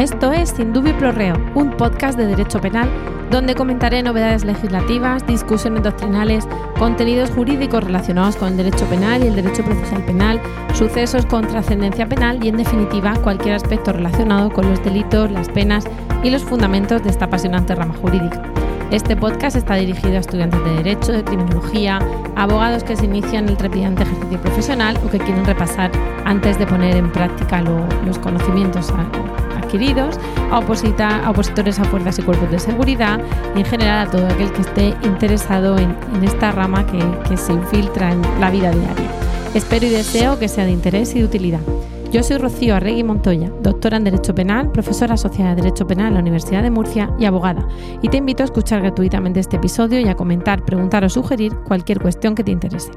Esto es Sin Dubio Pro Reo, un podcast de Derecho Penal donde comentaré novedades legislativas, discusiones doctrinales, contenidos jurídicos relacionados con el derecho penal y el derecho procesal penal, sucesos con trascendencia penal y, en definitiva, cualquier aspecto relacionado con los delitos, las penas y los fundamentos de esta apasionante rama jurídica. Este podcast está dirigido a estudiantes de Derecho, de Criminología, abogados que se inician el trepidante ejercicio profesional o que quieren repasar antes de poner en práctica los conocimientos a, a, opositores a fuerzas y cuerpos de seguridad y en general a todo aquel que esté interesado en, esta rama que, que se infiltra en la vida diaria. Espero y deseo que sea de interés y de utilidad. Yo soy Rocío Arregui Montoya, doctora en Derecho Penal, profesora asociada de Derecho Penal en la Universidad de Murcia y abogada, y te invito a escuchar gratuitamente este episodio y a comentar, preguntar o sugerir cualquier cuestión que te interese.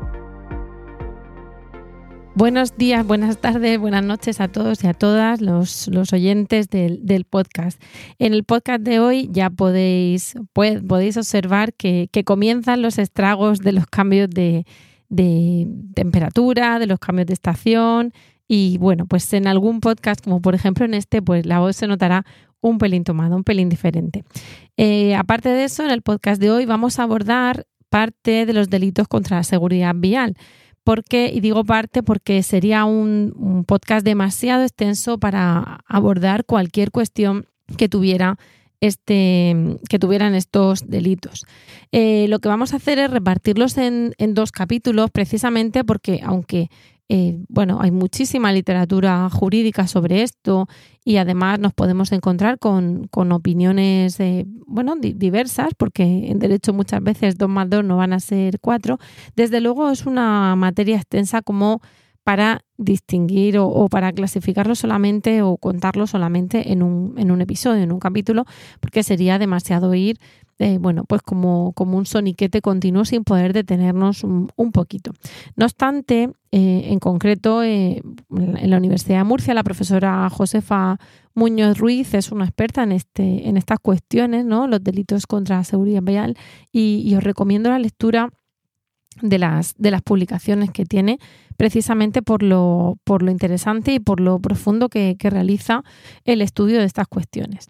Buenos días, buenas tardes, buenas noches a todos y a todas los, oyentes del, podcast. En el podcast de hoy ya podéis, podéis observar que, comienzan los estragos de los cambios de, temperatura, de los cambios de estación. Y bueno, pues en algún podcast, como por ejemplo en este, pues la voz se notará un pelín tomada, un pelín diferente. Eh, aparte de eso, en el podcast de hoy vamos a abordar parte de los delitos contra la seguridad vial porque, y digo parte porque sería un, podcast demasiado extenso para abordar cualquier cuestión que tuviera este, que tuvieran estos delitos. Eh, lo que vamos a hacer es repartirlos en, en, dos capítulos, precisamente porque, aunque eh, bueno, hay muchísima literatura jurídica sobre esto y además nos podemos encontrar con, opiniones eh, bueno, diversas, porque en derecho muchas veces dos más dos no van a ser cuatro. Desde luego es una materia extensa como para distinguir o, para clasificarlo solamente o contarlo solamente en un, en un episodio, en un capítulo, porque sería demasiado ir eh, bueno, pues como, como, un soniquete continuo sin poder detenernos un, poquito. No obstante, eh, en concreto, eh, en la Universidad de Murcia, la profesora Josefa Muñoz Ruiz es una experta en, este, en estas cuestiones, ¿no? los delitos contra la seguridad vial, y, os recomiendo la lectura de las, de las publicaciones que tiene, precisamente por lo, por lo interesante y por lo profundo que, realiza el estudio de estas cuestiones.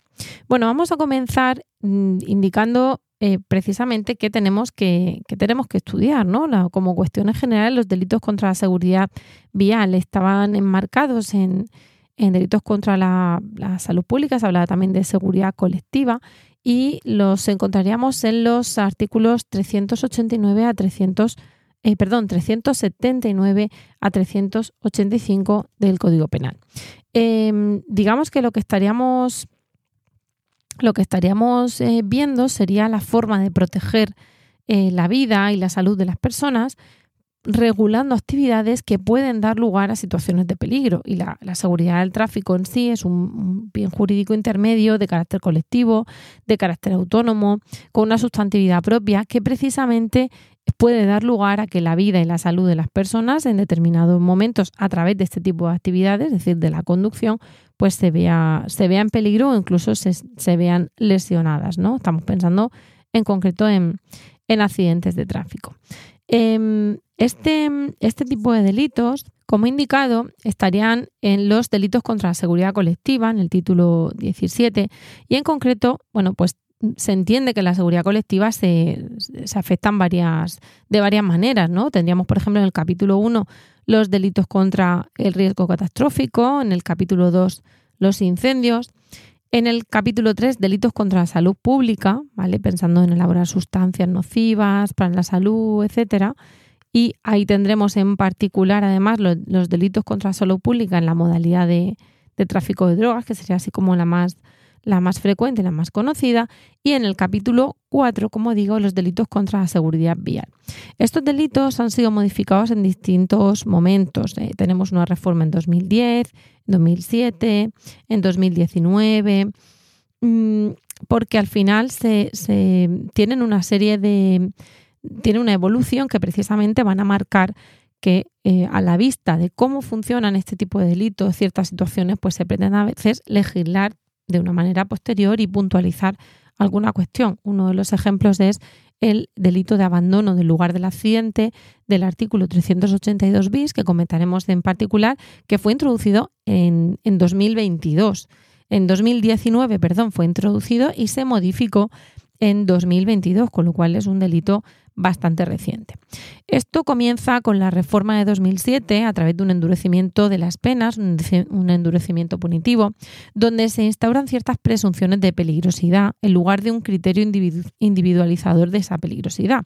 Bueno, vamos a comenzar mm, indicando eh, precisamente qué tenemos que, tenemos que estudiar, ¿no? como cuestiones generales, los delitos contra la seguridad vial estaban enmarcados en, delitos contra la, salud pública, se hablaba también de seguridad colectiva y los encontraríamos en los artículos 389 a 300 eh, perdón, 379 a 385 del Código Penal. Em, digamos que lo que estaríamos lo que estaríamos eh, viendo sería la forma de proteger eh, la vida y la salud de las personas, regulando actividades que pueden dar lugar a situaciones de peligro. Y la, seguridad del tráfico en sí es un, bien jurídico intermedio de carácter colectivo, de carácter autónomo, con una sustantividad propia que precisamente puede dar lugar a que la vida y la salud de las personas en determinados momentos a través de este tipo de actividades, es decir, de la conducción, pues se vea, se vea en peligro o incluso se, vean lesionadas. ¿no? Estamos pensando en concreto en, accidentes de tráfico. Em, este, este tipo de delitos, como indicado, estarían en los delitos contra la seguridad colectiva, en el título 17, y en concreto, bueno, pues se entiende que la seguridad colectiva se, se afectan varias, de varias maneras, ¿no? Tendríamos, por ejemplo, en el capítulo 1 los delitos contra el riesgo catastrófico, en el capítulo 2 los incendios, en el capítulo 3 delitos contra la salud pública, ¿vale? Pensando en elaborar sustancias nocivas para la salud, etcétera. Y ahí tendremos en particular, además, los, delitos contra la salud pública en la modalidad de, tráfico de drogas, que sería así como la más la más frecuente, la más conocida, y en el capítulo 4, como digo, los delitos contra la seguridad vial. Estos delitos han sido modificados en distintos momentos. Eh, tenemos una reforma en 2010, 2007, en 2019, mm, porque al final se, tienen una serie de, tiene una evolución que precisamente van a marcar que eh, a la vista de cómo funcionan este tipo de delitos, ciertas situaciones, pues se pretende a veces legislar de una manera posterior y puntualizar alguna cuestión. Uno de los ejemplos es el delito de abandono del lugar del accidente del artículo 382 bis, que comentaremos en particular, que fue introducido en, en 2022. En 2019, perdón, fue introducido y se modificó en 2022, con lo cual es un delito bastante reciente. Esto comienza con la reforma de 2007 a través de un endurecimiento de las penas, un endurecimiento punitivo, donde se instauran ciertas presunciones de peligrosidad en lugar de un criterio individualizador de esa peligrosidad.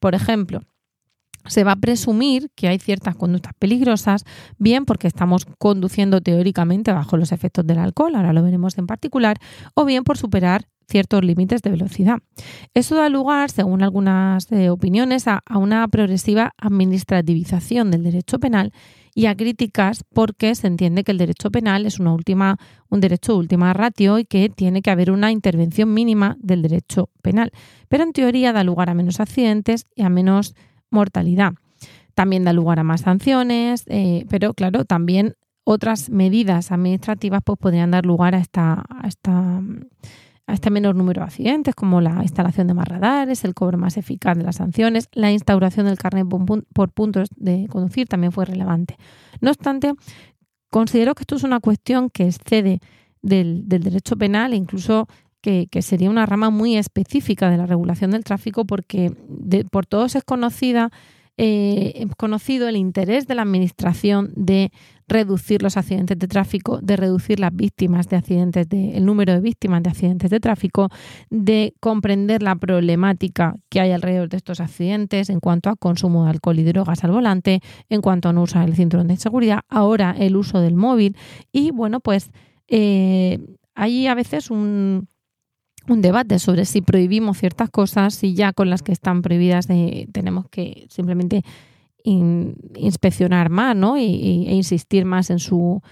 Por ejemplo, se va a presumir que hay ciertas conductas peligrosas, bien porque estamos conduciendo teóricamente bajo los efectos del alcohol, ahora lo veremos en particular, o bien por superar ciertos límites de velocidad. Eso da lugar, según algunas eh, opiniones, a, una progresiva administrativización del derecho penal y a críticas porque se entiende que el derecho penal es una última, un derecho de última ratio y que tiene que haber una intervención mínima del derecho penal. Pero en teoría da lugar a menos accidentes y a menos mortalidad. También da lugar a más sanciones, eh, pero claro, también otras medidas administrativas pues, podrían dar lugar a esta, a esta a este menor número de accidentes, como la instalación de más radares, el cobro más eficaz de las sanciones, la instauración del carnet por puntos de conducir también fue relevante. No obstante, considero que esto es una cuestión que excede del, derecho penal e incluso que, sería una rama muy específica de la regulación del tráfico porque por todos es conocida eh, conocido el interés de la Administración de reducir los accidentes de tráfico, de reducir las víctimas de accidentes, de, el número de víctimas de accidentes de tráfico, de comprender la problemática que hay alrededor de estos accidentes en cuanto a consumo de alcohol y drogas al volante, en cuanto a no usar el cinturón de seguridad, ahora el uso del móvil. Y bueno, pues eh, hay a veces un, un debate sobre si prohibimos ciertas cosas, si ya con las que están prohibidas eh, tenemos que simplemente inspeccionar más ¿no? y, e insistir más en su,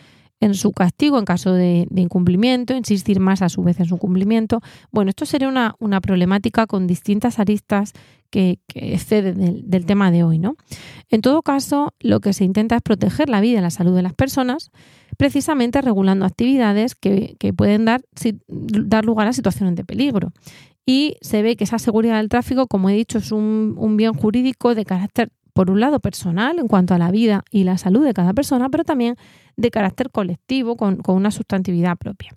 en su castigo en caso de, incumplimiento, insistir más a su vez en su cumplimiento. Bueno, esto sería una, una problemática con distintas aristas que, exceden del, tema de hoy. ¿no? En todo caso, lo que se intenta es proteger la vida y la salud de las personas, precisamente regulando actividades que, pueden dar, dar lugar a situaciones de peligro. Y se ve que esa seguridad del tráfico, como he dicho, es un, un bien jurídico de carácter por un lado personal en cuanto a la vida y la salud de cada persona, pero también de carácter colectivo con, una sustantividad propia.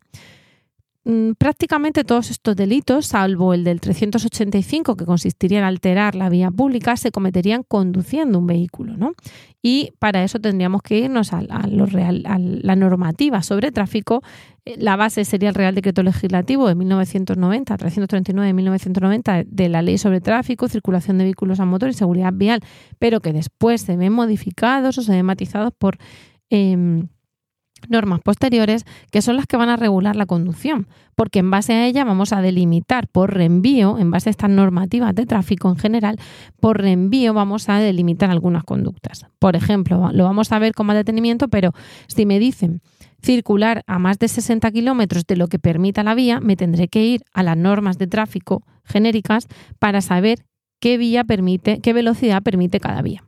Mm, prácticamente todos estos delitos, salvo el del 385, que consistiría en alterar la vía pública, se cometerían conduciendo un vehículo. ¿no? Y para eso tendríamos que irnos a, lo real, a la normativa sobre tráfico la base sería el Real Decreto Legislativo de 1990, 339 de 1990, de la Ley sobre Tráfico, Circulación de Vehículos a Motor y Seguridad Vial, pero que después se ven modificados o se ven matizados por em, normas posteriores que son las que van a regular la conducción, porque en base a ella vamos a delimitar por reenvío, en base a estas normativas de tráfico en general, por reenvío vamos a delimitar algunas conductas. Por ejemplo, lo vamos a ver con más detenimiento, pero si me dicen circular a más de 60 kilómetros de lo que permita la vía, me tendré que ir a las normas de tráfico genéricas para saber qué vía permite, qué velocidad permite cada vía.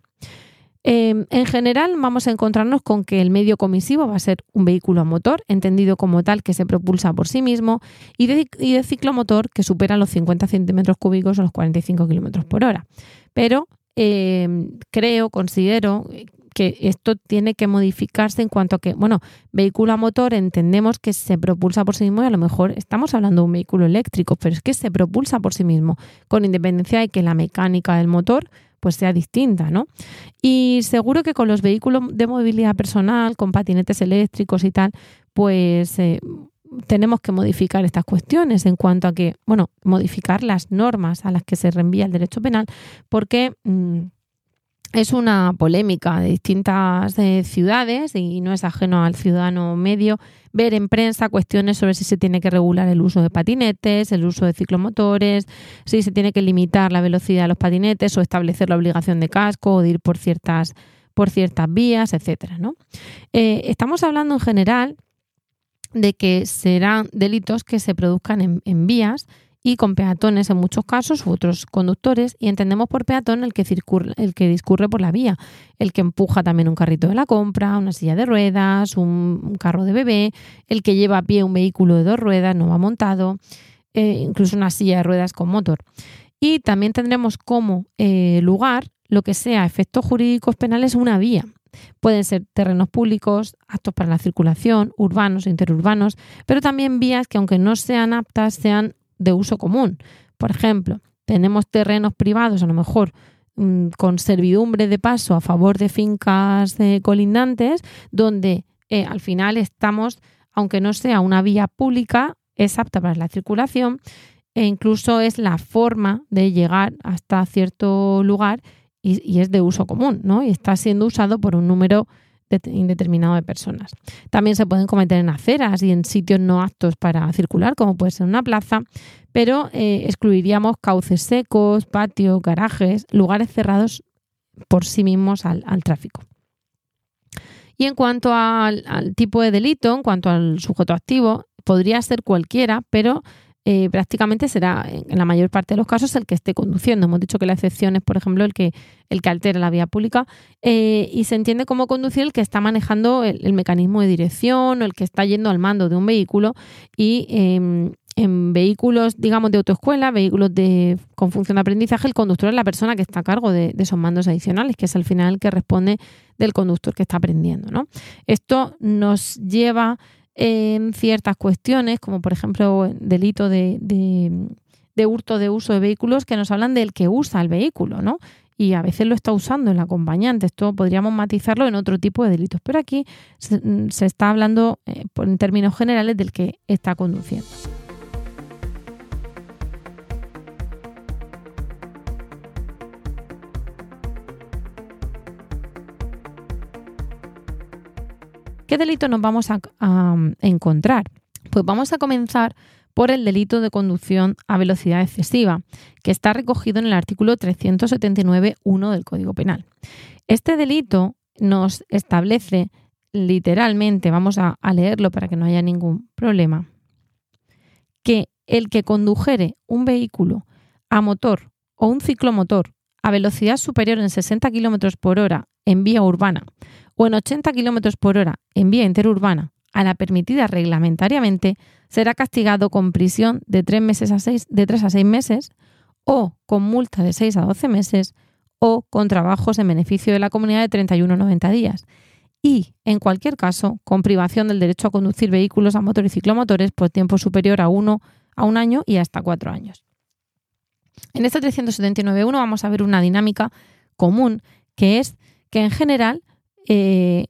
Em, en general, vamos a encontrarnos con que el medio comisivo va a ser un vehículo a motor, entendido como tal que se propulsa por sí mismo, y de, ciclomotor que supera los 50 centímetros cúbicos o los 45 kilómetros por hora. Pero em, creo, considero que esto tiene que modificarse en cuanto a que, bueno, vehículo a motor entendemos que se propulsa por sí mismo y a lo mejor estamos hablando de un vehículo eléctrico, pero es que se propulsa por sí mismo, con independencia de que la mecánica del motor pues sea distinta, ¿no? Y seguro que con los vehículos de movilidad personal, con patinetes eléctricos y tal, pues eh, tenemos que modificar estas cuestiones en cuanto a que, bueno, modificar las normas a las que se reenvía el derecho penal, porque mm, es una polémica de distintas eh, ciudades y no es ajeno al ciudadano medio ver en prensa cuestiones sobre si se tiene que regular el uso de patinetes, el uso de ciclomotores, si se tiene que limitar la velocidad de los patinetes o establecer la obligación de casco o de ir por ciertas, por ciertas vías, etcétera. ¿no? Eh, estamos hablando en general de que serán delitos que se produzcan en vías y con peatones en muchos casos u otros conductores y entendemos por peatón el que, el que discurre por la vía, el que empuja también un carrito de la compra, una silla de ruedas, un, carro de bebé, el que lleva a pie un vehículo de dos ruedas no va montado, eh, incluso una silla de ruedas con motor. Y también tendremos como eh, lugar lo que sea efectos jurídicos penales una vía. Pueden ser terrenos públicos, aptos para la circulación, urbanos e interurbanos, pero también vías que aunque no sean aptas, sean de uso común. Por ejemplo, tenemos terrenos privados, a lo mejor mm, con servidumbre de paso a favor de fincas eh, colindantes, donde eh, al final estamos, aunque no sea una vía pública, es apta para la circulación e incluso es la forma de llegar hasta cierto lugar y, es de uso común, ¿no? Y está siendo usado por un número indeterminado de personas. También se pueden cometer en aceras y en sitios no aptos para circular, como puede ser una plaza, pero eh, excluiríamos cauces secos, patios, garajes, lugares cerrados por sí mismos al, tráfico. Y en cuanto al, al, tipo de delito, en cuanto al sujeto activo, podría ser cualquiera, pero eh, prácticamente será en la mayor parte de los casos el que esté conduciendo. Hemos dicho que la excepción es, por ejemplo, el que, el que altera la vía pública eh, y se entiende como conducir el que está manejando el, mecanismo de dirección o el que está yendo al mando de un vehículo y em, en vehículos, digamos, de autoescuela, vehículos de, con función de aprendizaje, el conductor es la persona que está a cargo de, esos mandos adicionales, que es al final el que responde del conductor que está aprendiendo. ¿no? Esto nos lleva en ciertas cuestiones, como por ejemplo delito de, de, hurto de uso de vehículos, que nos hablan del que usa el vehículo, ¿no? Y a veces lo está usando el acompañante. Esto podríamos matizarlo en otro tipo de delitos, pero aquí se, está hablando eh, en términos generales del que está conduciendo. ¿Qué delito nos vamos a, encontrar? Pues vamos a comenzar por el delito de conducción a velocidad excesiva, que está recogido en el artículo 379.1 del Código Penal. Este delito nos establece literalmente, vamos a, a, leerlo para que no haya ningún problema, que el que condujere un vehículo a motor o un ciclomotor a velocidad superior en 60 km por hora en vía urbana o en 80 km por hora en vía interurbana a la permitida reglamentariamente, será castigado con prisión de 3, meses a 6, de 3 a 6 meses o con multa de 6 a 12 meses o con trabajos en beneficio de la comunidad de 31 a 90 días. Y, en cualquier caso, con privación del derecho a conducir vehículos a motor y ciclomotores por tiempo superior a, uno, a un año y hasta cuatro años. En este 379.1 vamos a ver una dinámica común, que es que en general eh,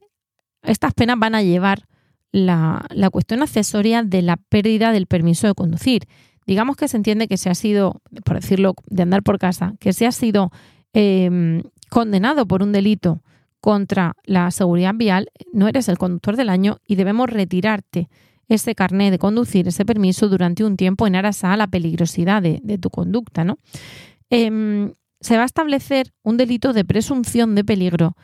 estas penas van a llevar la, cuestión accesoria de la pérdida del permiso de conducir. Digamos que se entiende que se ha sido, por decirlo, de andar por casa, que se ha sido em, condenado por un delito contra la seguridad vial, no eres el conductor del año y debemos retirarte ese carnet de conducir, ese permiso durante un tiempo en aras a la peligrosidad de, tu conducta. ¿no? Em, se va a establecer un delito de presunción de peligro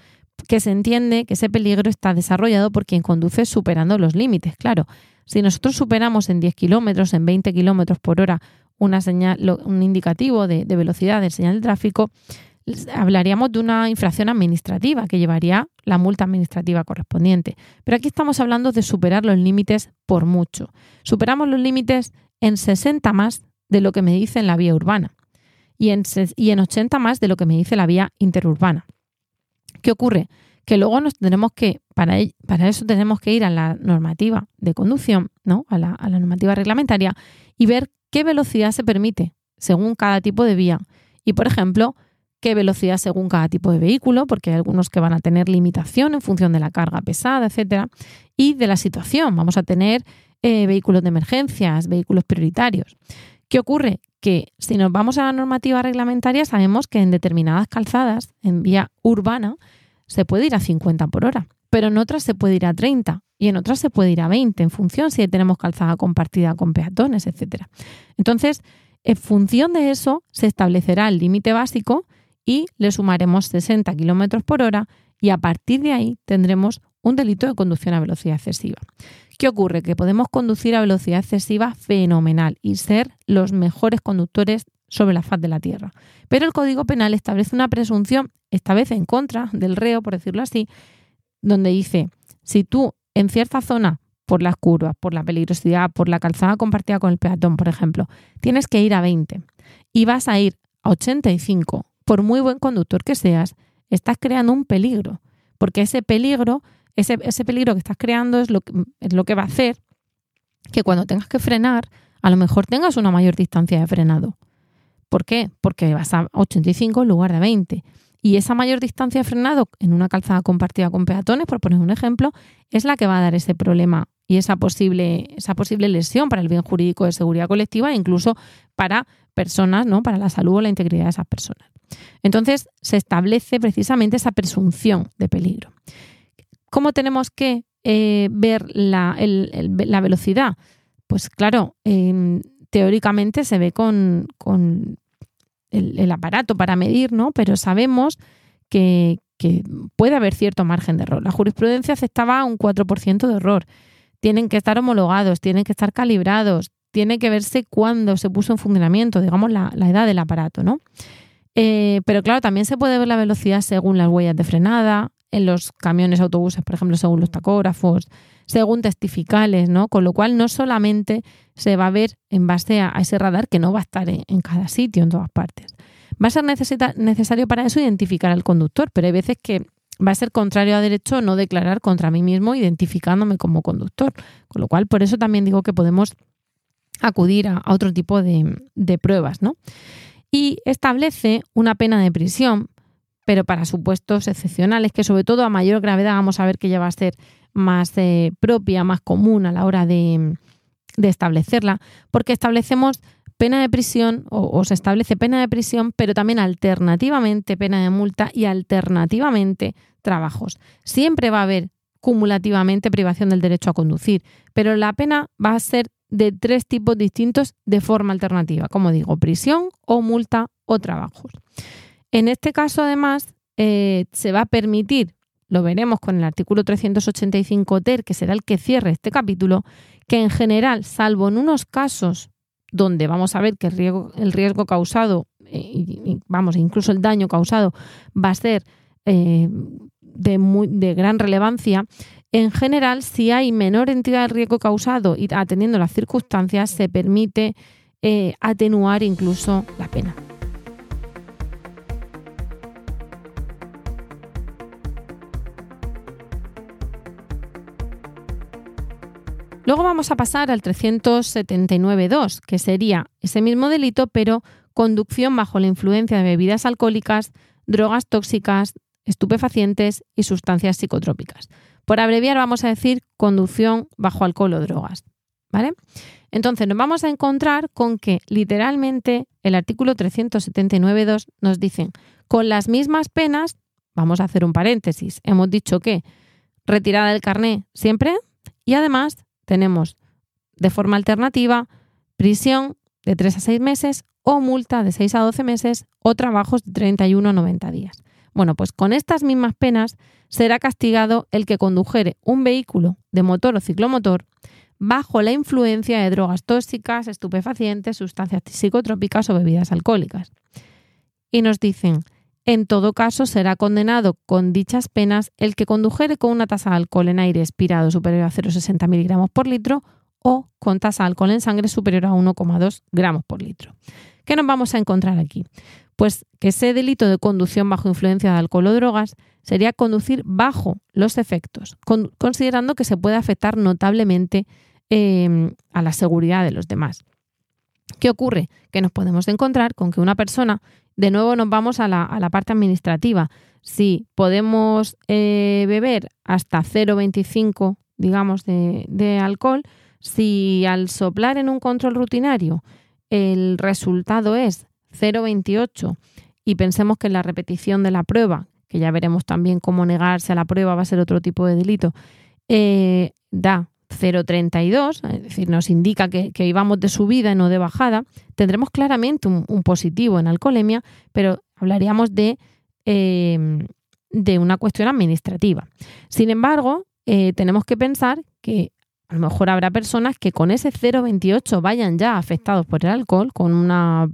que se entiende que ese peligro está desarrollado por quien conduce superando los límites. Claro, si nosotros superamos en 10 kilómetros, en 20 kilómetros por hora una señal, un indicativo de, velocidad del señal de tráfico, hablaríamos de una infracción administrativa que llevaría la multa administrativa correspondiente. Pero aquí estamos hablando de superar los límites por mucho. Superamos los límites en 60 más de lo que me dice en la vía urbana y en, y en 80 más de lo que me dice la vía interurbana. ¿Qué ocurre? Que luego nos tendremos que, para, para eso tenemos que ir a la normativa de conducción, ¿no? A la, a la normativa reglamentaria y ver qué velocidad se permite según cada tipo de vía. Y, por ejemplo, qué velocidad según cada tipo de vehículo, porque hay algunos que van a tener limitación en función de la carga pesada, etcétera, y de la situación. Vamos a tener eh, vehículos de emergencias, vehículos prioritarios. ¿Qué ocurre? Que si nos vamos a la normativa reglamentaria, sabemos que en determinadas calzadas, en vía urbana, se puede ir a 50 por hora, pero en otras se puede ir a 30 y en otras se puede ir a 20 en función si tenemos calzada compartida con peatones, etc. Entonces, en función de eso se establecerá el límite básico y le sumaremos 60 kilómetros por hora y a partir de ahí tendremos un delito de conducción a velocidad excesiva. ¿Qué ocurre? Que podemos conducir a velocidad excesiva fenomenal y ser los mejores conductores sobre la faz de la Tierra. Pero el Código Penal establece una presunción, esta vez en contra del reo, por decirlo así, donde dice, si tú en cierta zona, por las curvas, por la peligrosidad, por la calzada compartida con el peatón, por ejemplo, tienes que ir a 20 y vas a ir a 85, por muy buen conductor que seas, estás creando un peligro, porque ese peligro, ese, ese peligro que estás creando es lo, es lo que va a hacer que cuando tengas que frenar, a lo mejor tengas una mayor distancia de frenado. ¿Por qué? Porque vas a 85 en lugar de 20. Y esa mayor distancia de frenado en una calzada compartida con peatones, por poner un ejemplo, es la que va a dar ese problema y esa posible, esa posible lesión para el bien jurídico de seguridad colectiva e incluso para personas, ¿no? Para la salud o la integridad de esas personas. Entonces, se establece precisamente esa presunción de peligro. ¿Cómo tenemos que eh, ver la, velocidad? Pues claro, teóricamente se ve con, el, aparato para medir, ¿no? Pero sabemos que, puede haber cierto margen de error. La jurisprudencia aceptaba un 4% de error. Tienen que estar homologados, tienen que estar calibrados, tiene que verse cuándo se puso en funcionamiento, digamos, la, edad del aparato, ¿no? Eh, pero claro, también se puede ver la velocidad según las huellas de frenada, en los camiones, autobuses, por ejemplo, según los tacógrafos, según testificales, ¿no? Con lo cual no solamente se va a ver en base a, ese radar que no va a estar en, cada sitio, en todas partes. Va a ser necesario para eso identificar al conductor, pero hay veces que va a ser contrario a derecho no declarar contra mí mismo identificándome como conductor. Con lo cual, por eso también digo que podemos acudir a, otro tipo de, de pruebas, ¿no? Y establece una pena de prisión, pero para supuestos excepcionales, que sobre todo a mayor gravedad vamos a ver que ya va a ser más eh, propia, más común a la hora de, establecerla, porque establecemos pena de prisión o, se establece pena de prisión, pero también alternativamente pena de multa y alternativamente trabajos. Siempre va a haber cumulativamente privación del derecho a conducir, pero la pena va a ser de tres tipos distintos de forma alternativa, como digo, prisión o multa o trabajos. En este caso, además, eh, se va a permitir lo veremos con el artículo 385 ter, que será el que cierre este capítulo, que en general, salvo en unos casos donde vamos a ver que el riesgo, el riesgo causado, eh, vamos, incluso el daño causado va a ser eh, de, muy, de gran relevancia, en general, si hay menor entidad de riesgo causado y atendiendo las circunstancias, se permite eh, atenuar incluso la pena. Luego vamos a pasar al 379.2, que sería ese mismo delito, pero conducción bajo la influencia de bebidas alcohólicas, drogas tóxicas, estupefacientes y sustancias psicotrópicas. Por abreviar vamos a decir conducción bajo alcohol o drogas. ¿Vale? Entonces nos vamos a encontrar con que literalmente el artículo 379.2 nos dice, con las mismas penas, vamos a hacer un paréntesis, hemos dicho que retirada del carné siempre y además tenemos de forma alternativa prisión de 3 a 6 meses o multa de 6 a 12 meses o trabajos de 31 a 90 días. Bueno, pues con estas mismas penas será castigado el que condujere un vehículo de motor o ciclomotor bajo la influencia de drogas tóxicas, estupefacientes, sustancias psicotrópicas o bebidas alcohólicas. Y nos dicen, en todo caso, será condenado con dichas penas el que condujere con una tasa de alcohol en aire expirado superior a 0,60 miligramos por litro o con tasa de alcohol en sangre superior a 1,2 gramos por litro. ¿Qué nos vamos a encontrar aquí? Pues que ese delito de conducción bajo influencia de alcohol o drogas sería conducir bajo los efectos, considerando que se puede afectar notablemente eh, a la seguridad de los demás. ¿Qué ocurre? Que nos podemos encontrar con que una persona de nuevo nos vamos a la, parte administrativa. Si podemos eh, beber hasta 0,25, digamos, de, alcohol, si al soplar en un control rutinario el resultado es 0,28 y pensemos que la repetición de la prueba, que ya veremos también cómo negarse a la prueba va a ser otro tipo de delito, eh, da 0,32, es decir, nos indica que, que, íbamos de subida y no de bajada, tendremos claramente un, positivo en alcoholemia, pero hablaríamos de, em, de una cuestión administrativa. Sin embargo, eh, tenemos que pensar que a lo mejor habrá personas que con ese 0,28 vayan ya afectados por el alcohol, con una,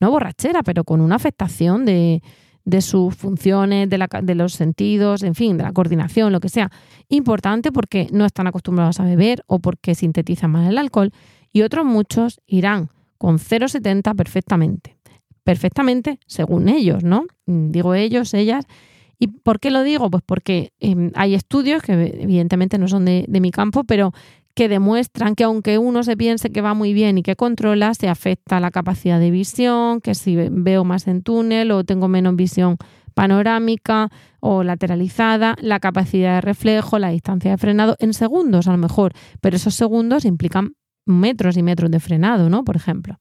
no borrachera, pero con una afectación de, de sus funciones, de, la, de, los sentidos, en fin, de la coordinación, lo que sea. Importante porque no están acostumbrados a beber o porque sintetizan mal el alcohol. Y otros muchos irán con 0,70 perfectamente. Perfectamente según ellos, ¿no? Digo ellos, ellas. ¿Y por qué lo digo? Pues porque em, hay estudios que evidentemente no son de, de mi campo, pero que demuestran que aunque uno se piense que va muy bien y que controla, se afecta la capacidad de visión, que si veo más en túnel o tengo menos visión panorámica o lateralizada, la capacidad de reflejo, la distancia de frenado en segundos a lo mejor, pero esos segundos implican metros y metros de frenado, ¿no? Por ejemplo.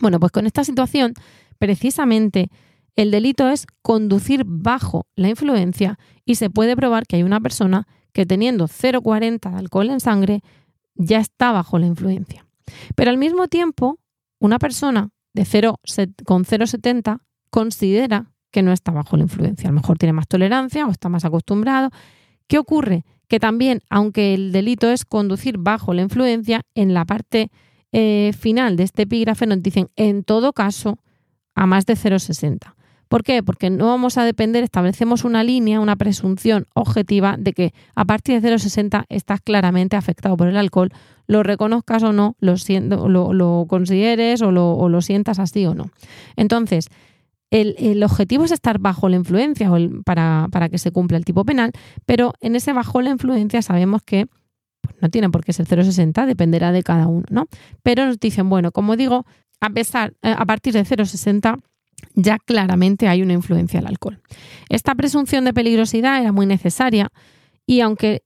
Bueno, pues con esta situación, precisamente el delito es conducir bajo la influencia y se puede probar que hay una persona que teniendo 0,40 de alcohol en sangre ya está bajo la influencia. Pero al mismo tiempo, una persona de 0, con 0,70 considera que no está bajo la influencia. A lo mejor tiene más tolerancia o está más acostumbrado. ¿Qué ocurre? Que también, aunque el delito es conducir bajo la influencia, en la parte eh, final de este epígrafe nos dicen, en todo caso, a más de 0,60. ¿Por qué? Porque no vamos a depender, establecemos una línea, una presunción objetiva de que a partir de 0,60 estás claramente afectado por el alcohol, lo reconozcas o no, lo, lo, consideres o lo, sientas así o no. Entonces, el, objetivo es estar bajo la influencia para, que se cumpla el tipo penal, pero en ese bajo la influencia sabemos que pues, no tiene por qué ser 0,60, dependerá de cada uno, ¿no? Pero nos dicen, bueno, como digo, a eh, a partir de 0,60 ya claramente hay una influencia del alcohol. Esta presunción de peligrosidad era muy necesaria y aunque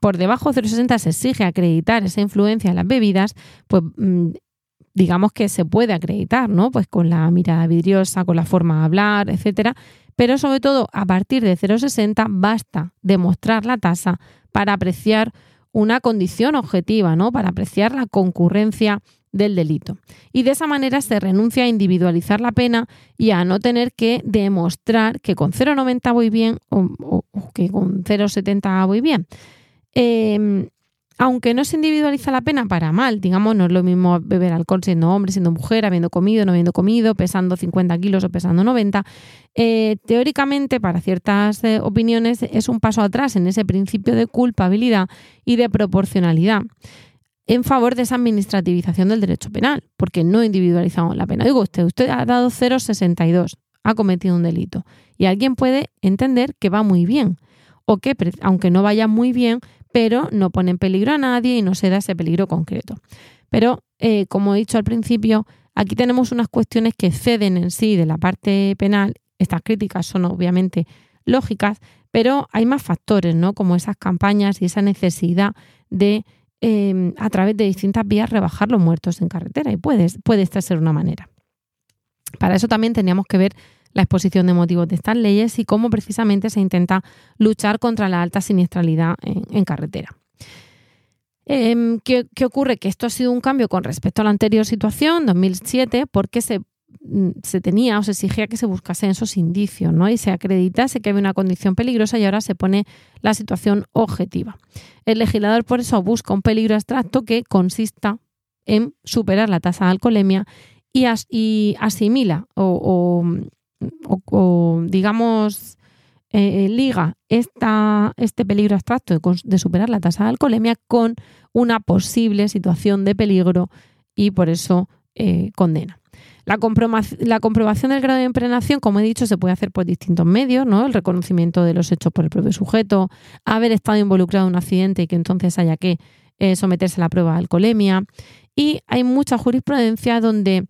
por debajo de 0,60 se exige acreditar esa influencia en las bebidas, pues mm, digamos que se puede acreditar, ¿no? Pues con la mirada vidriosa, con la forma de hablar, etcétera. Pero sobre todo a partir de 0,60 basta demostrar la tasa para apreciar una condición objetiva, ¿no? Para apreciar la concurrencia del delito. Y de esa manera se renuncia a individualizar la pena y a no tener que demostrar que con 0,90 voy bien o, que con 0,70 voy bien. Em, aunque no se individualiza la pena para mal, digamos, no es lo mismo beber alcohol siendo hombre, siendo mujer, habiendo comido, no habiendo comido, pesando 50 kilos o pesando 90, eh, teóricamente para ciertas eh, opiniones es un paso atrás en ese principio de culpabilidad y de proporcionalidad en favor de esa administrativización del derecho penal, porque no individualizamos la pena. Digo usted, usted ha dado 0,62, ha cometido un delito, y alguien puede entender que va muy bien, o que, aunque no vaya muy bien, pero no pone en peligro a nadie y no se da ese peligro concreto. Pero, eh, como he dicho al principio, aquí tenemos unas cuestiones que ceden en sí de la parte penal. Estas críticas son obviamente lógicas, pero hay más factores, ¿no? Como esas campañas y esa necesidad de Em, a través de distintas vías rebajar los muertos en carretera y puede, puede esta ser una manera. Para eso también teníamos que ver la exposición de motivos de estas leyes y cómo precisamente se intenta luchar contra la alta siniestralidad en, carretera. Em, ¿qué, ¿qué, ocurre? Que esto ha sido un cambio con respecto a la anterior situación, 2007, porque se se tenía o se exigía que se buscasen esos indicios ¿no? y se acreditase que había una condición peligrosa y ahora se pone la situación objetiva. El legislador por eso busca un peligro abstracto que consista en superar la tasa de alcoholemia y, asimila o, digamos, eh, liga esta, este peligro abstracto de, superar la tasa de alcoholemia con una posible situación de peligro y por eso eh, condena. La, comprobación del grado de impregnación, como he dicho, se puede hacer por distintos medios, ¿no? El reconocimiento de los hechos por el propio sujeto, haber estado involucrado en un accidente y que entonces haya que eh, someterse a la prueba de alcoholemia. Y hay mucha jurisprudencia donde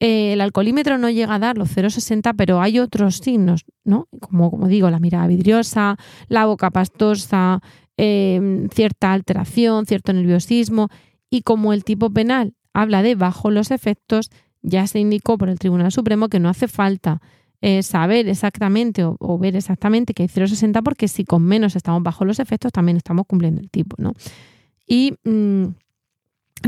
eh, el alcoholímetro no llega a dar los 0,60, pero hay otros signos, ¿no? Como, como digo, la mirada vidriosa, la boca pastosa, em, cierta alteración, cierto nerviosismo. Y como el tipo penal habla de bajo los efectos, ya se indicó por el Tribunal Supremo que no hace falta eh, saber exactamente o, ver exactamente que hay 0,60 porque si con menos estamos bajo los efectos también estamos cumpliendo el tipo, ¿no? Y mm,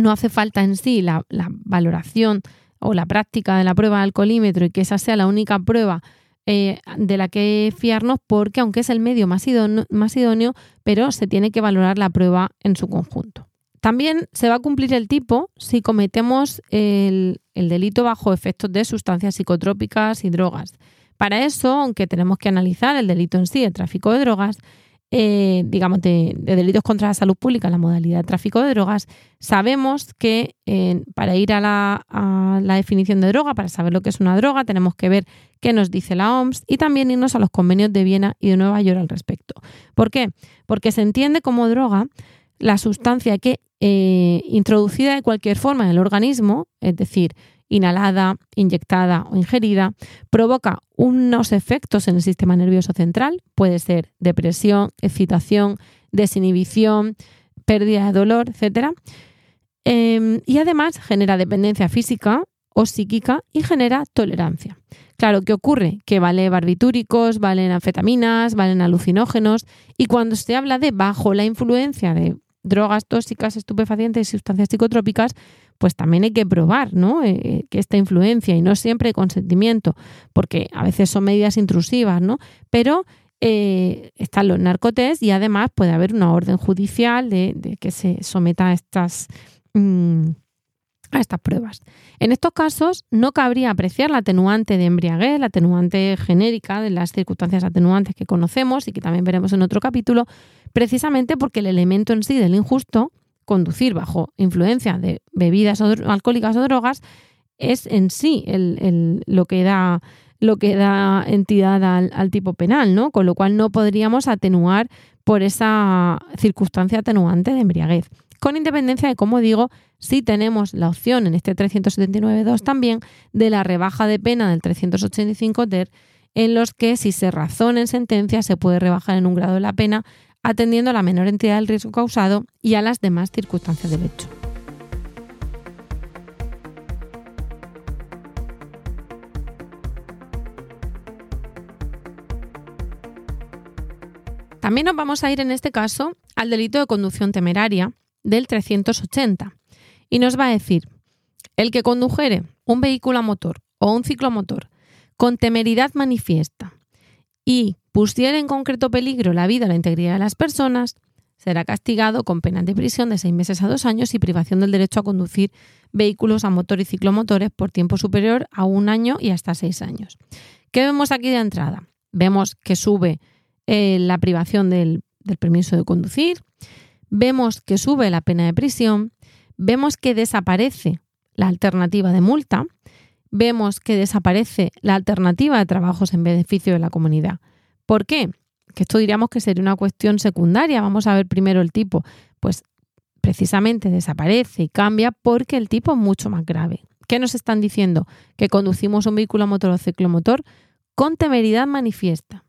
no hace falta en sí la, valoración o la práctica de la prueba de alcoholímetro y que esa sea la única prueba eh, de la que fiarnos porque aunque es el medio más más idóneo, pero se tiene que valorar la prueba en su conjunto. También se va a cumplir el tipo si cometemos el, delito bajo efectos de sustancias psicotrópicas y drogas. Para eso, aunque tenemos que analizar el delito en sí, el tráfico de drogas, eh, digamos, de, delitos contra la salud pública, la modalidad de tráfico de drogas, sabemos que para ir a la, a la, definición de droga, para saber lo que es una droga, tenemos que ver qué nos dice la OMS y también irnos a los convenios de Viena y de Nueva York al respecto. ¿Por qué? Porque se entiende como droga la sustancia que eh, introducida de cualquier forma en el organismo, es decir, inhalada, inyectada o ingerida, provoca unos efectos en el sistema nervioso central, puede ser depresión, excitación, desinhibición, pérdida de dolor, etc. Em, y además genera dependencia física o psíquica y genera tolerancia. Claro, ¿qué ocurre? Que vale barbitúricos, valen anfetaminas, valen alucinógenos y cuando se habla de bajo la influencia de drogas tóxicas, estupefacientes y sustancias psicotrópicas, pues también hay que probar ¿no? Eh, eh, que esta influencia y no siempre consentimiento, porque a veces son medidas intrusivas, ¿no? pero eh, están los narcotés y además puede haber una orden judicial de, que se someta a estas, mm, a estas pruebas. En estos casos no cabría apreciar la atenuante de embriaguez, la atenuante genérica de las circunstancias atenuantes que conocemos y que también veremos en otro capítulo, precisamente porque el elemento en sí del injusto, conducir bajo influencia de bebidas alcohólicas o drogas, es en sí lo, que da, lo que da entidad al, tipo penal, ¿no? Con lo cual no podríamos atenuar por esa circunstancia atenuante de embriaguez. Con independencia de, como digo, si tenemos la opción en este 379.2 también de la rebaja de pena del 385 ter en los que si se razona en sentencia se puede rebajar en un grado la pena atendiendo a la menor entidad del riesgo causado y a las demás circunstancias del hecho. También nos vamos a ir en este caso al delito de conducción temeraria del 380 y nos va a decir, el que condujere un vehículo a motor o un ciclomotor con temeridad manifiesta y pusiera en concreto peligro la vida o la integridad de las personas, será castigado con pena de prisión de seis meses a dos años y privación del derecho a conducir vehículos a motor y ciclomotores por tiempo superior a un año y hasta seis años. ¿Qué vemos aquí de entrada? Vemos que sube eh, la privación del, del permiso de conducir, vemos que sube la pena de prisión, vemos que desaparece la alternativa de multa, vemos que desaparece la alternativa de trabajos en beneficio de la comunidad. ¿Por qué? Que esto diríamos que sería una cuestión secundaria. Vamos a ver primero el tipo. Pues precisamente desaparece y cambia porque el tipo es mucho más grave. ¿Qué nos están diciendo? Que conducimos un vehículo motor o ciclomotor con temeridad manifiesta.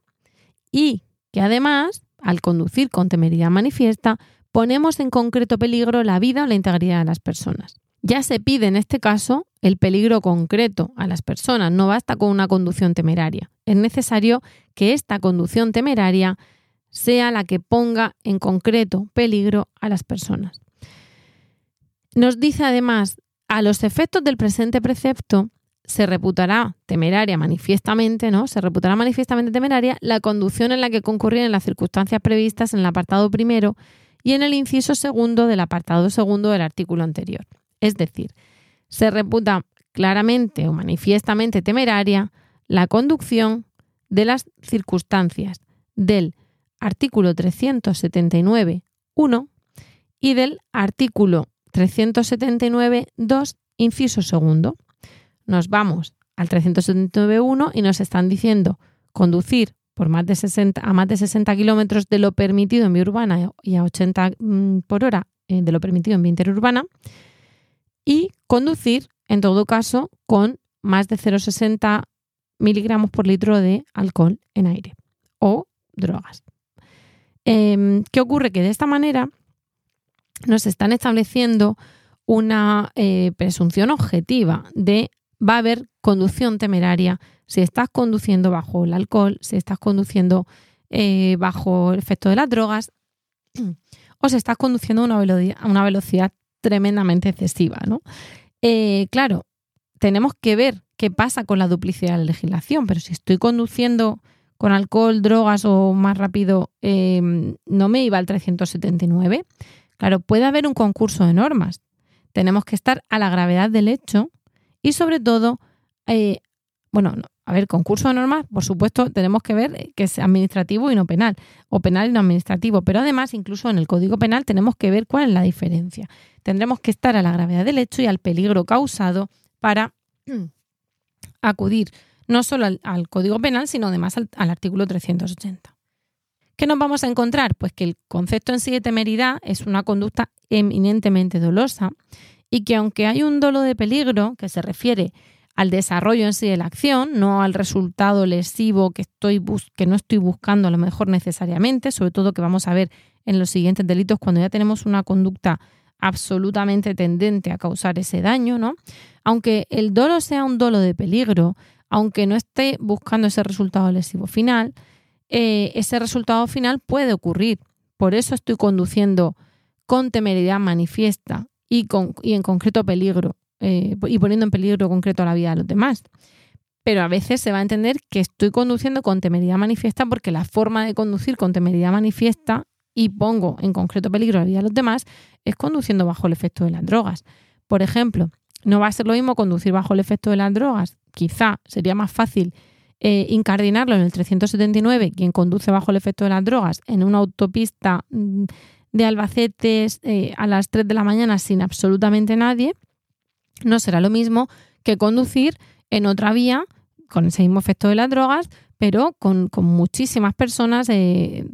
Y que además, al conducir con temeridad manifiesta, ponemos en concreto peligro la vida o la integridad de las personas. Ya se pide en este caso el peligro concreto a las personas, no basta con una conducción temeraria. Es necesario que esta conducción temeraria sea la que ponga en concreto peligro a las personas. Nos dice además, a los efectos del presente precepto, se reputará temeraria manifiestamente, ¿no? Se reputará manifiestamente temeraria la conducción en la que concurrieron las circunstancias previstas en el apartado primero y en el inciso segundo del apartado segundo del artículo anterior. Es decir, se reputa claramente o manifiestamente temeraria la conducción de las circunstancias del artículo 379.1 y del artículo 379.2, inciso segundo. Nos vamos al 379.1 y nos están diciendo conducir por más de 60, a más de 60 kilómetros de lo permitido en vía urbana y a 80 mm, por hora eh, de lo permitido en vía interurbana y conducir, en todo caso, con más de 0,60 miligramos por litro de alcohol en aire o drogas. Em, ¿Qué ocurre? Que de esta manera nos están estableciendo una eh, presunción objetiva de va a haber conducción temeraria si estás conduciendo bajo el alcohol, si estás conduciendo eh, bajo el efecto de las drogas o si estás conduciendo a una velocidad, tremendamente excesiva. ¿no? Eh, claro, tenemos que ver qué pasa con la duplicidad de la legislación, pero si estoy conduciendo con alcohol, drogas o más rápido, em, no me iba al 379. Claro, puede haber un concurso de normas. Tenemos que estar a la gravedad del hecho y sobre todo, eh, bueno, a ver, concurso de normas, por supuesto, tenemos que ver que es administrativo y no penal, o penal y no administrativo, pero además, incluso en el Código Penal tenemos que ver cuál es la diferencia. Tendremos que estar a la gravedad del hecho y al peligro causado para acudir no solo al, Código Penal, sino además al, al artículo 380. ¿Qué nos vamos a encontrar? Pues que el concepto en sí de temeridad es una conducta eminentemente dolosa y que aunque hay un dolo de peligro que se refiere al desarrollo en sí de la acción, no al resultado lesivo que, estoy que no estoy buscando a lo mejor necesariamente, sobre todo que vamos a ver en los siguientes delitos cuando ya tenemos una conducta absolutamente tendente a causar ese daño, ¿no? Aunque el dolo sea un dolo de peligro, aunque no esté buscando ese resultado lesivo final, eh, ese resultado final puede ocurrir. Por eso estoy conduciendo con temeridad manifiesta y, con, y en concreto peligro eh, y poniendo en peligro concreto la vida de los demás. Pero a veces se va a entender que estoy conduciendo con temeridad manifiesta porque la forma de conducir con temeridad manifiesta y pongo en concreto peligro la vida de los demás es conduciendo bajo el efecto de las drogas. Por ejemplo, no va a ser lo mismo conducir bajo el efecto de las drogas. Quizá sería más fácil eh, incardinarlo en el 379, quien conduce bajo el efecto de las drogas, en una autopista mm, de Albacete eh, a las 3 de la mañana sin absolutamente nadie, no será lo mismo que conducir en otra vía con ese mismo efecto de las drogas, pero con, muchísimas personas eh,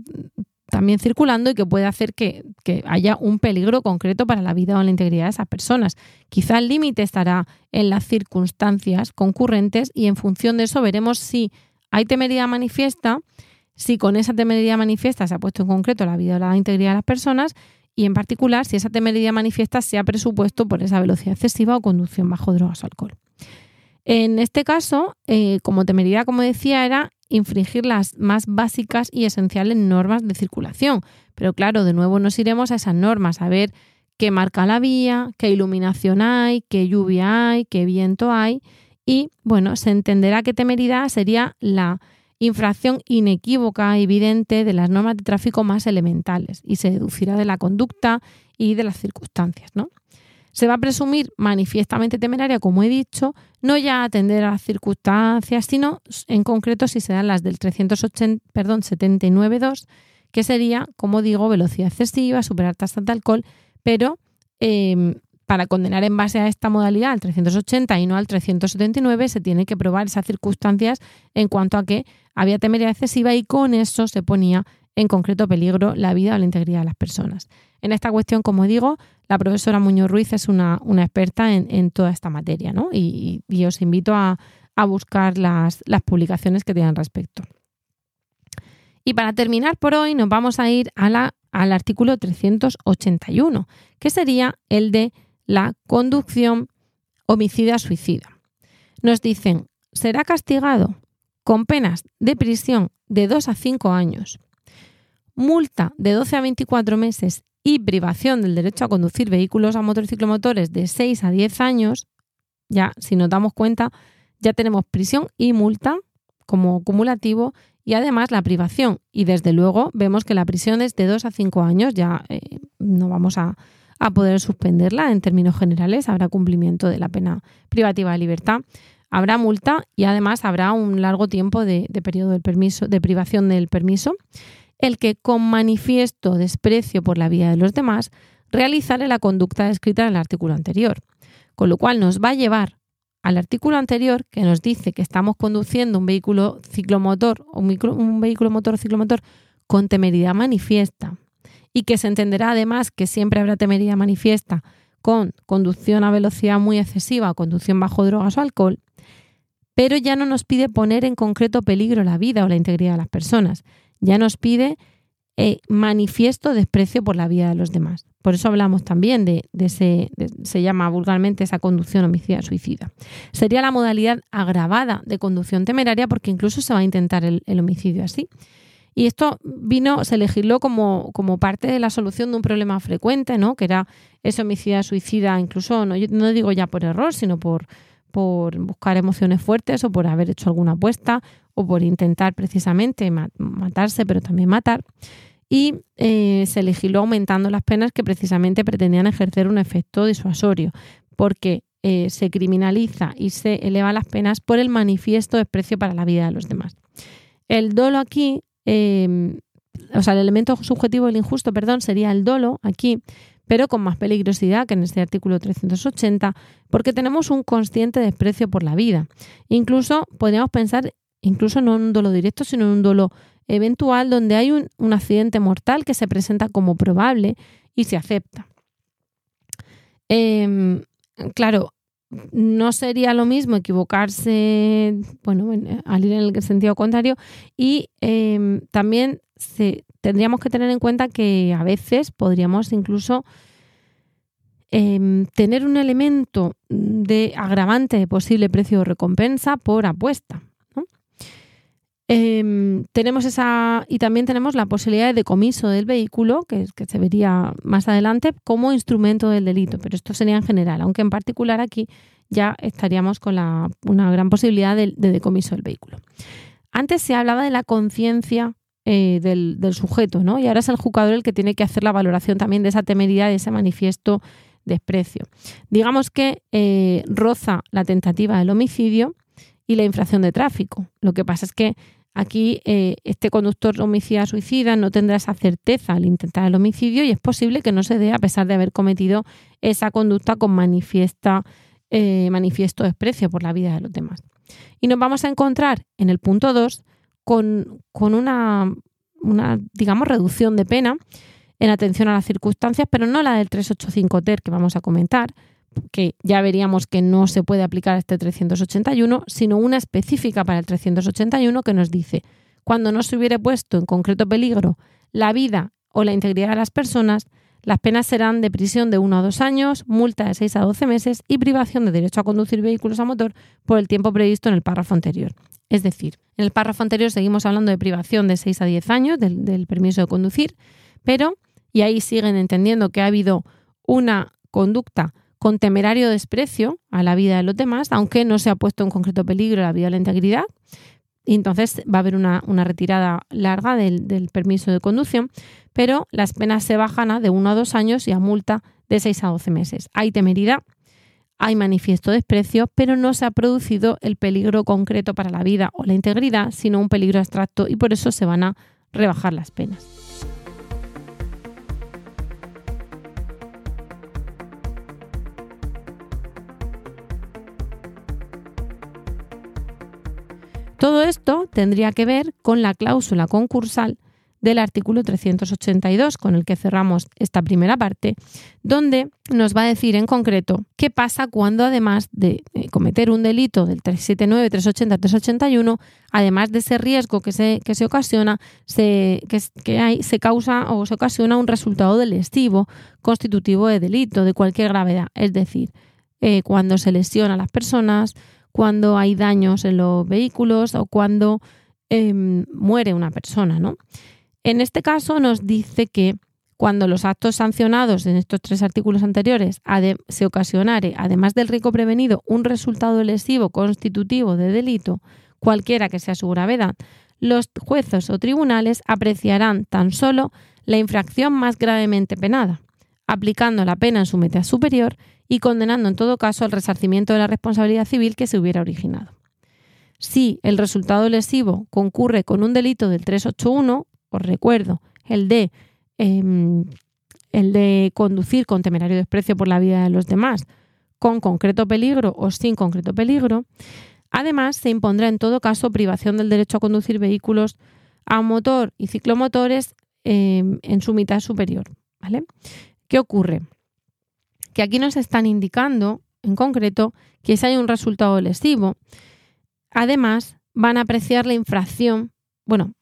también circulando y que puede hacer que, que, haya un peligro concreto para la vida o la integridad de esas personas. Quizá el límite estará en las circunstancias concurrentes y en función de eso veremos si hay temeridad manifiesta, si con esa temeridad manifiesta se ha puesto en concreto la vida o la integridad de las personas y en particular si esa temeridad manifiesta se ha presupuesto por esa velocidad excesiva o conducción bajo drogas o alcohol. En este caso, eh, como temeridad, como decía, era infringir las más básicas y esenciales normas de circulación. Pero claro, de nuevo nos iremos a esas normas, a ver qué marca la vía, qué iluminación hay, qué lluvia hay, qué viento hay. Y bueno, se entenderá que temeridad sería la infracción inequívoca, evidente de las normas de tráfico más elementales y se deducirá de la conducta y de las circunstancias. ¿no? Se va a presumir manifiestamente temeraria, como he dicho, no ya atender a las circunstancias, sino en concreto si se dan las del 380, perdón, 79.2, que sería, como digo, velocidad excesiva, superar tasas de alcohol, pero em, para condenar en base a esta modalidad al 380 y no al 379 se tiene que probar esas circunstancias en cuanto a que había temeridad excesiva y con eso se ponía en concreto peligro la vida o la integridad de las personas. En esta cuestión, como digo, la profesora Muñoz Ruiz es una, experta en, toda esta materia ¿no? y, os invito a, buscar las, las, publicaciones que tienen respecto. Y para terminar por hoy nos vamos a ir a la, al artículo 381, que sería el de la conducción homicida-suicida. Nos dicen, será castigado con penas de prisión de 2 a 5 años, multa de 12 a 24 meses y privación del derecho a conducir vehículos a motor y ciclomotores de 6 a 10 años, ya si nos damos cuenta, ya tenemos prisión y multa como cumulativo y además la privación. Y desde luego vemos que la prisión es de 2 a 5 años, ya eh, no vamos a, a poder suspenderla en términos generales, habrá cumplimiento de la pena privativa de libertad, habrá multa y además habrá un largo tiempo de, periodo del permiso, de privación del permiso, el que con manifiesto desprecio por la vida de los demás realizare la conducta descrita en el artículo anterior. Con lo cual nos va a llevar al artículo anterior que nos dice que estamos conduciendo un vehículo ciclomotor o un, vehículo motor ciclomotor con temeridad manifiesta, y que se entenderá además que siempre habrá temeridad manifiesta con conducción a velocidad muy excesiva o conducción bajo drogas o alcohol, pero ya no nos pide poner en concreto peligro la vida o la integridad de las personas, ya nos pide eh, manifiesto desprecio por la vida de los demás. Por eso hablamos también de, ese, se llama vulgarmente esa conducción homicida suicida. Sería la modalidad agravada de conducción temeraria porque incluso se va a intentar el homicidio así. Y esto vino, se legisló como, como parte de la solución de un problema frecuente, ¿no? que era ese homicidio suicida, incluso, no, no digo ya por error, sino por, por buscar emociones fuertes o por haber hecho alguna apuesta o por intentar precisamente matarse, pero también matar. y eh, se legisló aumentando las penas que precisamente pretendían ejercer un efecto disuasorio, porque eh, se criminaliza y se eleva las penas por el manifiesto desprecio para la vida de los demás. El dolo aquí, em, o sea, el elemento subjetivo del injusto, perdón, sería el dolo aquí, pero con más peligrosidad que en este artículo 380, porque tenemos un consciente desprecio por la vida. Incluso podríamos pensar, incluso no en un dolo directo, sino en un dolo eventual donde hay un, accidente mortal que se presenta como probable y se acepta. Em, claro, no sería lo mismo equivocarse, bueno, al ir en el sentido contrario, y em, también se, tendríamos que tener en cuenta que a veces podríamos incluso em, tener un elemento de agravante de posible precio de recompensa por apuesta. Em, tenemos esa y también tenemos la posibilidad de decomiso del vehículo, que, que, se vería más adelante, como instrumento del delito, pero esto sería en general, aunque en particular aquí ya estaríamos con una gran posibilidad de, decomiso del vehículo. Antes se hablaba de la conciencia eh, del, sujeto, ¿no? Y ahora es el juzgador el que tiene que hacer la valoración también de esa temeridad, de ese manifiesto desprecio. Digamos que eh, roza la tentativa del homicidio y la infracción de tráfico. Lo que pasa es que Aquí eh, este conductor homicida suicida no tendrá esa certeza al intentar el homicidio y es posible que no se dé a pesar de haber cometido esa conducta con manifiesta, manifiesto desprecio por la vida de los demás. Y nos vamos a encontrar en el punto 2 con, una, una, digamos, reducción de pena en atención a las circunstancias, pero no la del 385 TER que vamos a comentar, que ya veríamos que no se puede aplicar este 381, sino una específica para el 381 que nos dice, cuando no se hubiere puesto en concreto peligro la vida o la integridad de las personas, las penas serán de prisión de 1 a 2 años, multa de 6 a 12 meses y privación de derecho a conducir vehículos a motor por el tiempo previsto en el párrafo anterior. Es decir, en el párrafo anterior seguimos hablando de privación de 6 a 10 años del, del permiso de conducir, pero, y ahí siguen entendiendo que ha habido una conducta con temerario desprecio a la vida de los demás, aunque no se ha puesto en concreto peligro la vida o la integridad. Y entonces va a haber una, retirada larga del, permiso de conducción, pero las penas se bajan a de 1 a 2 años y a multa de 6 a 12 meses. Hay temeridad, hay manifiesto desprecio, pero no se ha producido el peligro concreto para la vida o la integridad, sino un peligro abstracto y por eso se van a rebajar las penas. Todo esto tendría que ver con la cláusula concursal del artículo 382 con el que cerramos esta primera parte, donde nos va a decir en concreto qué pasa cuando además de cometer un delito del 379, 380, 381, además de ese riesgo que se, que se ocasiona, se, que, hay, se causa o se ocasiona un resultado del lesivo constitutivo de delito de cualquier gravedad, es decir, eh, cuando se lesiona a las personas, cuando hay daños en los vehículos o cuando em, muere una persona. ¿no? En este caso nos dice que cuando los actos sancionados en estos tres artículos anteriores se ocasionare, además del riesgo prevenido, un resultado lesivo constitutivo de delito, cualquiera que sea su gravedad, los jueces o tribunales apreciarán tan solo la infracción más gravemente penada, aplicando la pena en su medida superior y condenando en todo caso al resarcimiento de la responsabilidad civil que se hubiera originado. Si el resultado lesivo concurre con un delito del 381, os recuerdo, el de, em, el de conducir con temerario desprecio por la vida de los demás, con concreto peligro o sin concreto peligro, además se impondrá en todo caso privación del derecho a conducir vehículos a motor y ciclomotores em, en su mitad superior. ¿vale? ¿Qué ocurre? que aquí nos están indicando, en concreto, que si hay un resultado lesivo, además van a apreciar la infracción, bueno,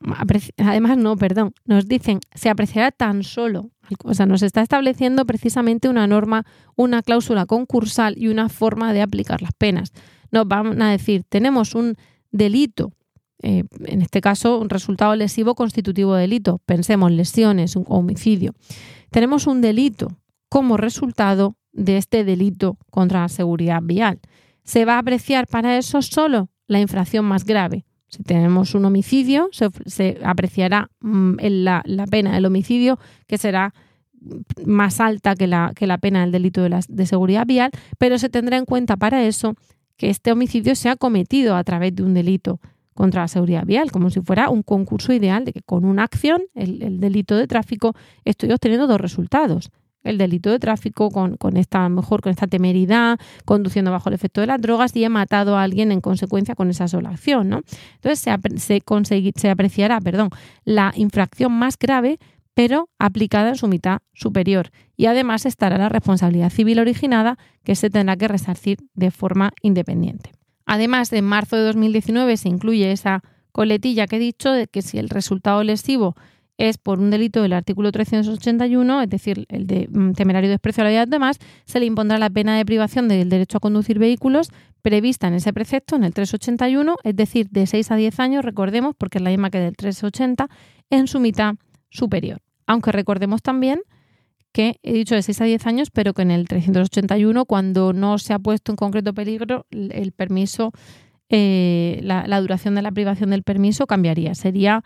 además no, perdón, nos dicen, se apreciará tan solo, o sea, nos está estableciendo precisamente una norma, una cláusula concursal y una forma de aplicar las penas. Nos van a decir, tenemos un delito, eh, en este caso un resultado lesivo constitutivo de delito, pensemos lesiones, un homicidio. Tenemos un delito como resultado de este delito contra la seguridad vial. Se va a apreciar para eso solo la infracción más grave, Si tenemos un homicidio, se, apreciará mm, la, pena del homicidio, que será más alta que la, que la pena del delito de, seguridad vial, pero se tendrá en cuenta para eso que este homicidio se ha cometido a través de un delito contra la seguridad vial, como si fuera un concurso ideal de que con una acción, el, delito de tráfico, estoy obteniendo dos resultados. El delito de tráfico con, esta, mejor con esta temeridad, conduciendo bajo el efecto de las drogas y he matado a alguien en consecuencia con esa sola acción. ¿no? Entonces se, se, se apreciará perdón, la infracción más grave pero aplicada en su mitad superior. Y además estará la responsabilidad civil originada que se tendrá que resarcir de forma independiente. Además, en marzo de 2019 se incluye esa coletilla que he dicho de que si el resultado lesivo es por un delito del artículo 381, es decir, el de mm, temerario desprecio a la vida de demás, se le impondrá la pena de privación del derecho a conducir vehículos prevista en ese precepto, en el 381, es decir, de 6 a 10 años, recordemos, porque es la misma que del 380, en su mitad superior. Aunque recordemos también que he dicho de 6 a 10 años, pero que en el 381, cuando no se ha puesto en concreto peligro, el permiso, eh, la, duración de la privación del permiso cambiaría. Sería,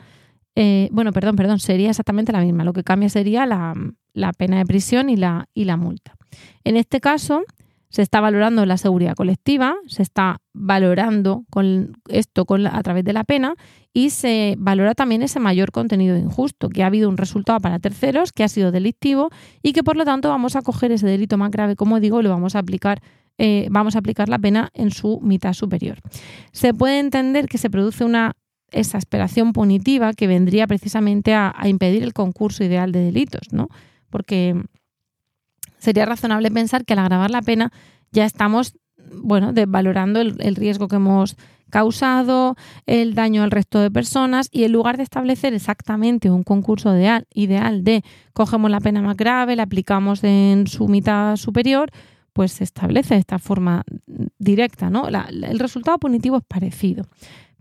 eh, bueno, perdón, perdón, sería exactamente la misma. Lo que cambia sería la, la pena de prisión y la, y la multa. En este caso, se está valorando la seguridad colectiva, se está valorando con esto con a través de la pena y se valora también ese mayor contenido injusto, que ha habido un resultado para terceros que ha sido delictivo y que por lo tanto vamos a coger ese delito más grave, como digo, y lo vamos a aplicar eh, vamos a aplicar la pena en su mitad superior. Se puede entender que se produce una exasperación punitiva que vendría precisamente a, impedir el concurso ideal de delitos, ¿no? Porque sería razonable pensar que al agravar la pena ya estamos, bueno, desvalorando el, riesgo que hemos causado, el daño al resto de personas y en lugar de establecer exactamente un concurso ideal, ideal de cogemos la pena más grave, la aplicamos en su mitad superior, pues se establece de esta forma directa, ¿no? el resultado punitivo es parecido.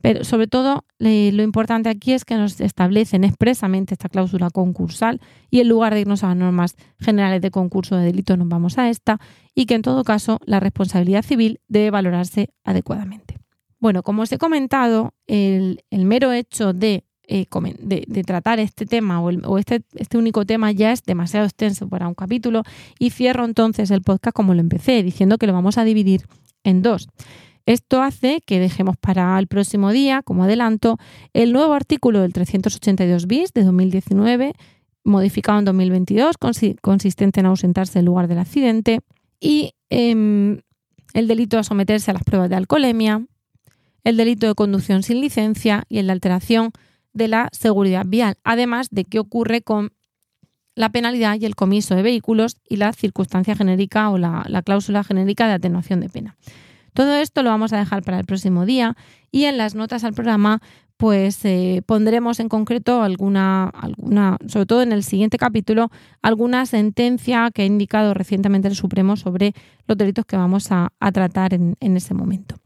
Pero sobre todo lo importante aquí es que nos establecen expresamente esta cláusula concursal y en lugar de irnos a las normas generales de concurso de delito nos vamos a esta y que en todo caso la responsabilidad civil debe valorarse adecuadamente. Bueno, como os he comentado, el, mero hecho de, eh, de, tratar este tema o, este, este único tema ya es demasiado extenso para un capítulo y cierro entonces el podcast como lo empecé, diciendo que lo vamos a dividir en dos. Esto hace que dejemos para el próximo día, como adelanto, el nuevo artículo del 382 bis de 2019, modificado en 2022, consistente en ausentarse del lugar del accidente, y em, el delito de someterse a las pruebas de alcoholemia, el delito de conducción sin licencia y el de alteración de la seguridad vial, además de qué ocurre con la penalidad y el comiso de vehículos y la circunstancia genérica o la cláusula genérica de atenuación de pena. Todo esto lo vamos a dejar para el próximo día y en las notas al programa pues eh, pondremos en concreto alguna, alguna, sobre todo en el siguiente capítulo, alguna sentencia que ha indicado recientemente el Supremo sobre los delitos que vamos a, tratar en ese momento.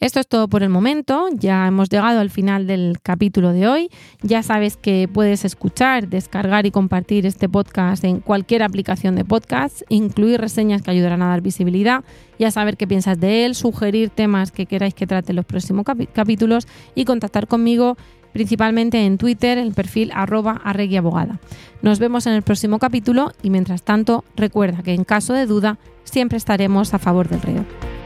Esto es todo por el momento, ya hemos llegado al final del capítulo de hoy. Ya sabes que puedes escuchar, descargar y compartir este podcast en cualquier aplicación de podcast, incluir reseñas que ayudarán a dar visibilidad y a saber qué piensas de él, sugerir temas que queráis que trate en los próximos capítulos y contactar conmigo principalmente en Twitter, el perfil arroba arreguiabogada. Nos vemos en el próximo capítulo y mientras tanto recuerda que en caso de duda siempre estaremos a favor del reo.